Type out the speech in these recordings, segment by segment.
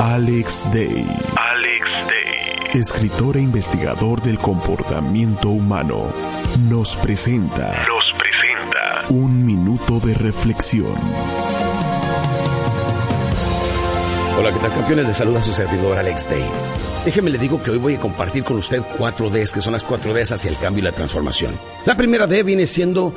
Alex Day. Alex Day. Escritor e investigador del comportamiento humano. Nos presenta. Nos presenta. Un minuto de reflexión. Hola, ¿qué tal campeones? Les saluda su servidor Alex Day. Déjeme le digo que hoy voy a compartir con usted cuatro Ds, que son las cuatro Ds hacia el cambio y la transformación. La primera D viene siendo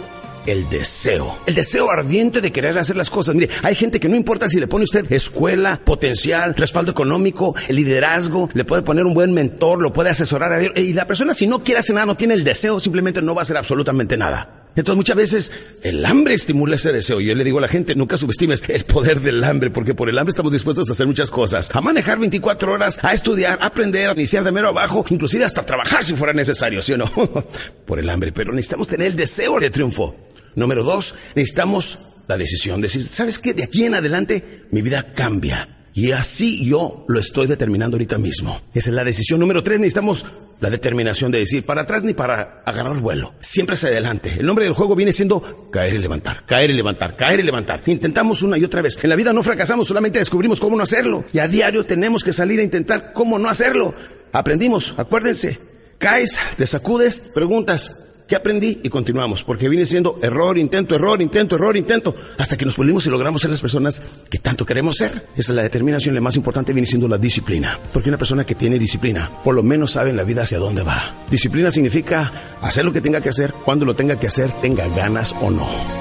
el deseo. El deseo ardiente de querer hacer las cosas. Mire, hay gente que no importa si le pone usted escuela, potencial, respaldo económico, el liderazgo, le puede poner un buen mentor, lo puede asesorar a Dios. Y la persona si no quiere hacer nada, no tiene el deseo, simplemente no va a hacer absolutamente nada. Entonces muchas veces el hambre estimula ese deseo. Yo le digo a la gente, nunca subestimes el poder del hambre, porque por el hambre estamos dispuestos a hacer muchas cosas. A manejar 24 horas, a estudiar, a aprender, a iniciar de mero abajo, inclusive hasta trabajar si fuera necesario, ¿sí o no? por el hambre. Pero necesitamos tener el deseo de triunfo. Número dos, necesitamos la decisión. Decir, ¿sabes qué? De aquí en adelante mi vida cambia. Y así yo lo estoy determinando ahorita mismo. Esa es la decisión. Número tres, necesitamos la determinación de decir para atrás ni para agarrar vuelo. Siempre hacia adelante. El nombre del juego viene siendo caer y levantar, caer y levantar, caer y levantar. Intentamos una y otra vez. En la vida no fracasamos, solamente descubrimos cómo no hacerlo. Y a diario tenemos que salir a intentar cómo no hacerlo. Aprendimos, acuérdense. Caes, te sacudes, preguntas, ¿Qué aprendí? Y continuamos, porque viene siendo error, intento, error, intento, error, intento, hasta que nos pulimos y logramos ser las personas que tanto queremos ser. Esa es la determinación, la más importante viene siendo la disciplina. Porque una persona que tiene disciplina, por lo menos sabe en la vida hacia dónde va. Disciplina significa hacer lo que tenga que hacer, cuando lo tenga que hacer, tenga ganas o no.